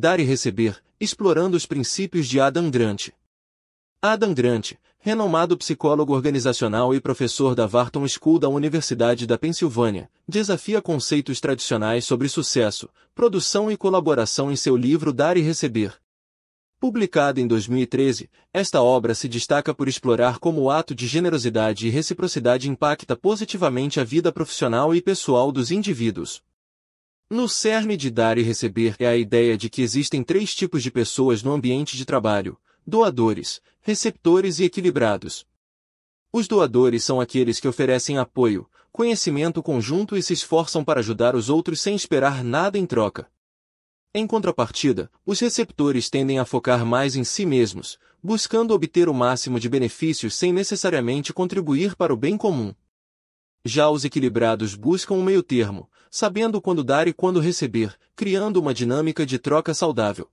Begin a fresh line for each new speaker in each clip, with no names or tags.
Dar e Receber, explorando os princípios de Adam Grant. Adam Grant, renomado psicólogo organizacional e professor da Wharton School da Universidade da Pensilvânia, desafia conceitos tradicionais sobre sucesso, produção e colaboração em seu livro Dar e Receber. Publicada em 2013, esta obra se destaca por explorar como o ato de generosidade e reciprocidade impacta positivamente a vida profissional e pessoal dos indivíduos. No cerne de dar e receber é a ideia de que existem três tipos de pessoas no ambiente de trabalho: doadores, receptores e equilibrados. Os doadores são aqueles que oferecem apoio, conhecimento conjunto e se esforçam para ajudar os outros sem esperar nada em troca. Em contrapartida, os receptores tendem a focar mais em si mesmos, buscando obter o máximo de benefícios sem necessariamente contribuir para o bem comum. Já os equilibrados buscam um meio termo, sabendo quando dar e quando receber, criando uma dinâmica de troca saudável.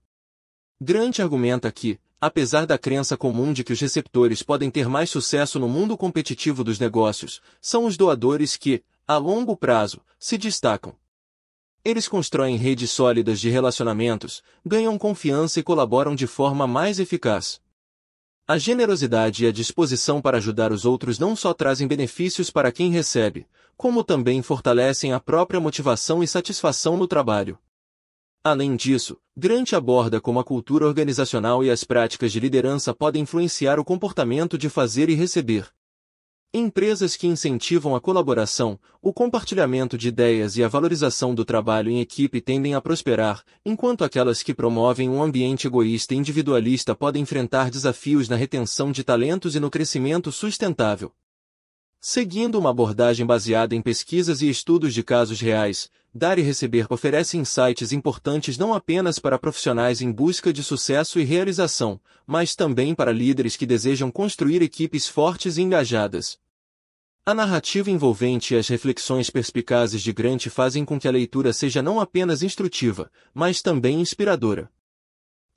Grant argumenta que, apesar da crença comum de que os receptores podem ter mais sucesso no mundo competitivo dos negócios, são os doadores que, a longo prazo, se destacam. Eles constroem redes sólidas de relacionamentos, ganham confiança e colaboram de forma mais eficaz. A generosidade e a disposição para ajudar os outros não só trazem benefícios para quem recebe, como também fortalecem a própria motivação e satisfação no trabalho. Além disso, Grant aborda como a cultura organizacional e as práticas de liderança podem influenciar o comportamento de fazer e receber. Empresas que incentivam a colaboração, o compartilhamento de ideias e a valorização do trabalho em equipe tendem a prosperar, enquanto aquelas que promovem um ambiente egoísta e individualista podem enfrentar desafios na retenção de talentos e no crescimento sustentável. Seguindo uma abordagem baseada em pesquisas e estudos de casos reais, Dar e Receber oferece insights importantes não apenas para profissionais em busca de sucesso e realização, mas também para líderes que desejam construir equipes fortes e engajadas. A narrativa envolvente e as reflexões perspicazes de Grant fazem com que a leitura seja não apenas instrutiva, mas também inspiradora.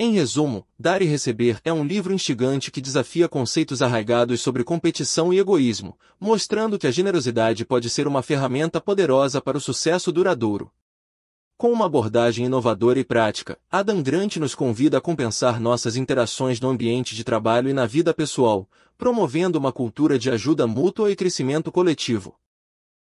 Em resumo, Dar e Receber é um livro instigante que desafia conceitos arraigados sobre competição e egoísmo, mostrando que a generosidade pode ser uma ferramenta poderosa para o sucesso duradouro. Com uma abordagem inovadora e prática, Adam Grant nos convida a compensar nossas interações no ambiente de trabalho e na vida pessoal, promovendo uma cultura de ajuda mútua e crescimento coletivo.